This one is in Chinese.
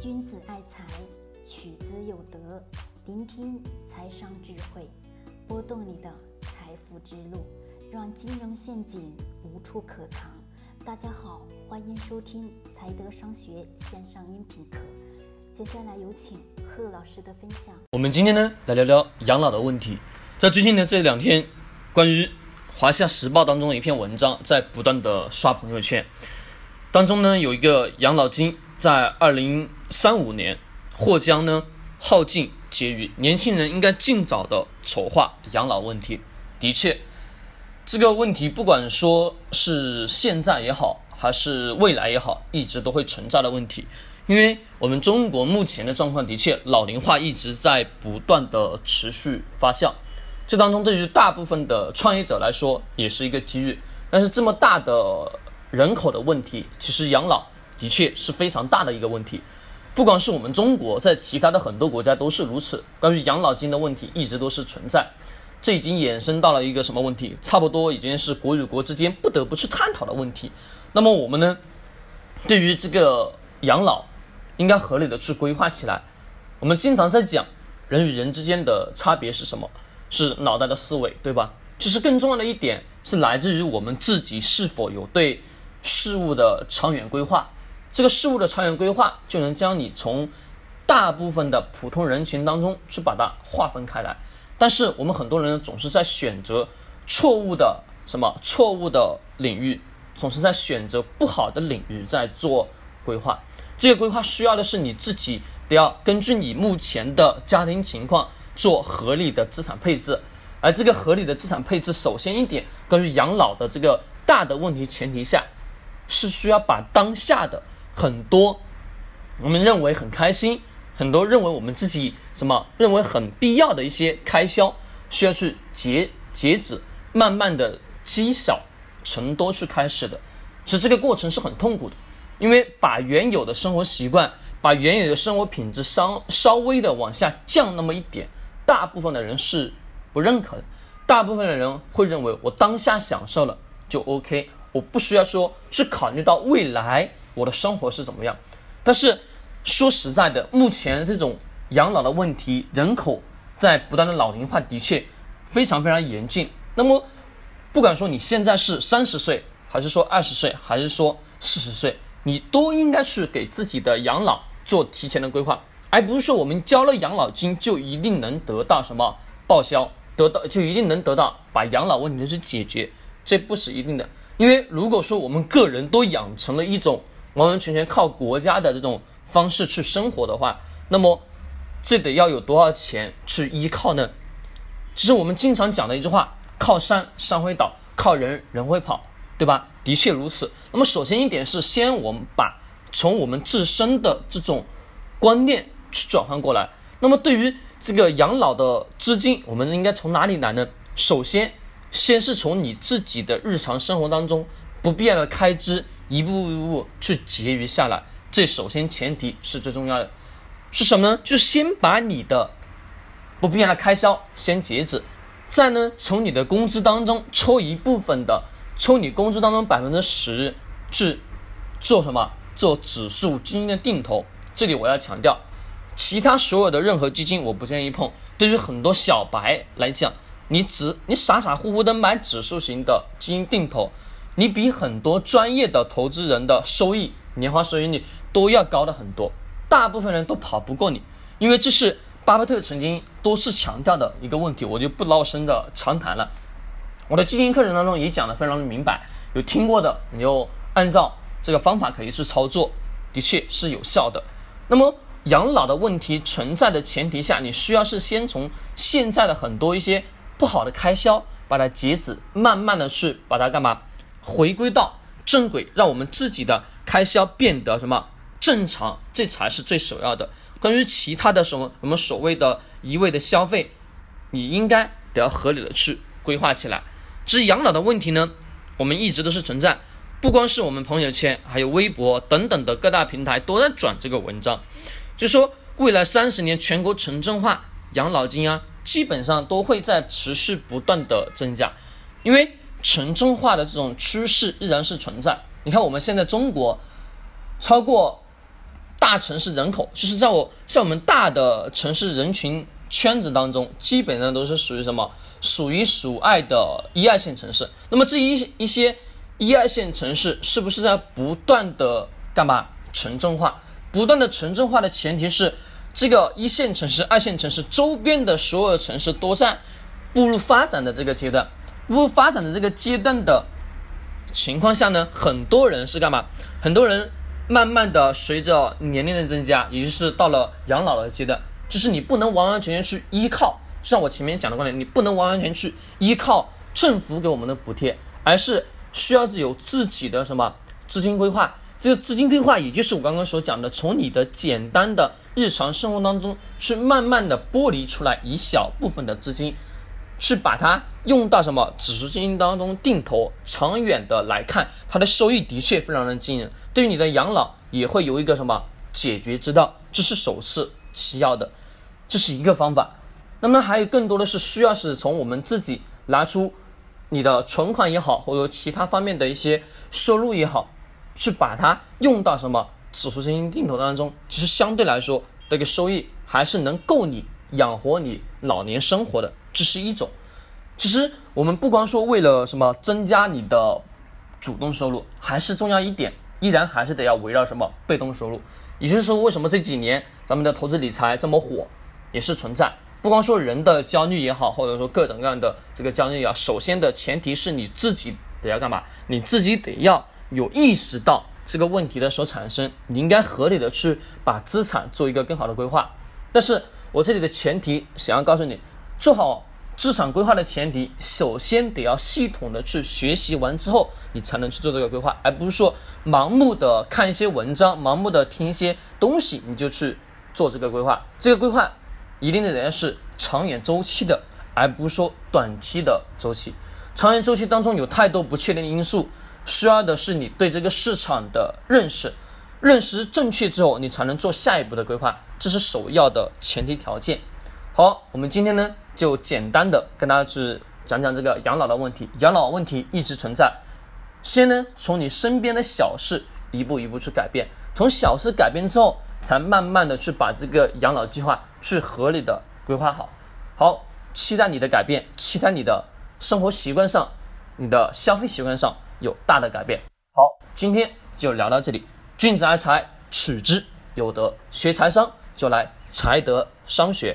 君子爱财，取之有德。聆听财商智慧，拨动你的财富之路，让金融陷阱无处可藏。大家好，欢迎收听财德商学线上音频课。接下来有请贺老师的分享。我们今天呢，来聊聊养老的问题。在最近的这两天，关于《华夏时报》当中的一篇文章，在不断的刷朋友圈。当中呢，有一个养老金在二零三五年或将呢耗尽结余，年轻人应该尽早的筹划养老问题。的确，这个问题不管说是现在也好，还是未来也好，一直都会存在的问题。因为我们中国目前的状况的确老龄化一直在不断的持续发酵，这当中对于大部分的创业者来说也是一个机遇。但是这么大的人口的问题，其实养老的确是非常大的一个问题。不光是我们中国，在其他的很多国家都是如此。关于养老金的问题，一直都是存在。这已经衍生到了一个什么问题？差不多已经是国与国之间不得不去探讨的问题。那么我们呢？对于这个养老，应该合理的去规划起来。我们经常在讲人与人之间的差别是什么？是脑袋的思维，对吧？其实更重要的一点是来自于我们自己是否有对。事物的长远规划，这个事物的长远规划就能将你从大部分的普通人群当中去把它划分开来。但是我们很多人总是在选择错误的什么错误的领域，总是在选择不好的领域在做规划。这个规划需要的是你自己得要根据你目前的家庭情况做合理的资产配置。而这个合理的资产配置，首先一点，关于养老的这个大的问题前提下。是需要把当下的很多我们认为很开心，很多认为我们自己什么认为很必要的一些开销，需要去节节制，慢慢的积小成多去开始的。其实这个过程是很痛苦的，因为把原有的生活习惯，把原有的生活品质稍稍微的往下降那么一点，大部分的人是不认可的。大部分的人会认为我当下享受了就 OK。我不需要说去考虑到未来我的生活是怎么样，但是说实在的，目前这种养老的问题，人口在不断的老龄化，的确非常非常严峻。那么，不管说你现在是三十岁，还是说二十岁，还是说四十岁，你都应该去给自己的养老做提前的规划，而不是说我们交了养老金就一定能得到什么报销，得到就一定能得到把养老问题去解决，这不是一定的。因为如果说我们个人都养成了一种完完全全靠国家的这种方式去生活的话，那么这得要有多少钱去依靠呢？其实我们经常讲的一句话：“靠山山会倒，靠人人会跑”，对吧？的确如此。那么首先一点是，先我们把从我们自身的这种观念去转换过来。那么对于这个养老的资金，我们应该从哪里来呢？首先。先是从你自己的日常生活当中不必要的开支一步一步去节余下来，这首先前提是最重要的，是什么呢？就是先把你的不必要的开销先截止，再呢从你的工资当中抽一部分的，抽你工资当中百分之十去做什么？做指数基金的定投。这里我要强调，其他所有的任何基金我不建议碰。对于很多小白来讲。你只你傻傻乎乎的买指数型的基金定投，你比很多专业的投资人的收益年化收益率都要高的很多，大部分人都跑不过你，因为这是巴菲特曾经多次强调的一个问题，我就不唠深的长谈了。我的基金课程当中也讲的非常的明白，有听过的你就按照这个方法可以去操作，的确是有效的。那么养老的问题存在的前提下，你需要是先从现在的很多一些。不好的开销，把它截止，慢慢的去把它干嘛，回归到正轨，让我们自己的开销变得什么正常，这才是最首要的。关于其他的什么什么所谓的一味的消费，你应该得要合理的去规划起来。至于养老的问题呢，我们一直都是存在，不光是我们朋友圈，还有微博等等的各大平台都在转这个文章，就说未来三十年全国城镇化养老金啊。基本上都会在持续不断的增加，因为城镇化的这种趋势依然是存在。你看我们现在中国超过大城市人口，就是在我在我们大的城市人群圈子当中，基本上都是属于什么？属于属爱的一二线城市。那么这一一些一二线城市是不是在不断的干嘛城镇化？不断的城镇化的前提是，这个一线城市、二线城市周边的所有城市都在步入发展的这个阶段。步入发展的这个阶段的情况下呢，很多人是干嘛？很多人慢慢的随着年龄的增加，也就是到了养老的阶段，就是你不能完完全全去依靠。像我前面讲的观点，你不能完完全去依靠政府给我们的补贴，而是需要有自己的什么资金规划。这个资金规划，也就是我刚刚所讲的，从你的简单的日常生活当中去慢慢的剥离出来一小部分的资金，去把它用到什么指数基金当中定投。长远的来看，它的收益的确非常的惊人，对于你的养老也会有一个什么解决之道。这是首次其要的，这是一个方法。那么还有更多的是需要是从我们自己拿出你的存款也好，或者其他方面的一些收入也好，去把它用到什么指数基金定投当中，其实相对来说这个收益还是能够你养活你老年生活的，这是一种。其实我们不光说为了什么增加你的主动收入，还是重要一点，依然还是得要围绕什么被动收入。也就是说，为什么这几年咱们的投资理财这么火，也是存在。不光说人的焦虑也好，或者说各种各样的这个焦虑啊，首先的前提是你自己得要干嘛？你自己得要有意识到这个问题的所产生，你应该合理的去把资产做一个更好的规划。但是我这里的前提想要告诉你，做好资产规划的前提，首先得要系统的去学习完之后，你才能去做这个规划，而不是说盲目的看一些文章，盲目的听一些东西，你就去做这个规划。这个规划。一定得是长远周期的，而不是说短期的周期。长远周期当中有太多不确定的因素，需要的是你对这个市场的认识，认识正确之后，你才能做下一步的规划，这是首要的前提条件。好，我们今天呢就简单的跟大家去讲讲这个养老的问题。养老问题一直存在，先呢从你身边的小事一步一步去改变，从小事改变之后。才慢慢的去把这个养老计划去合理的规划好，好，期待你的改变，期待你的生活习惯上，你的消费习惯上有大的改变。好，今天就聊到这里，君子爱财，取之有德，学财商就来财德商学。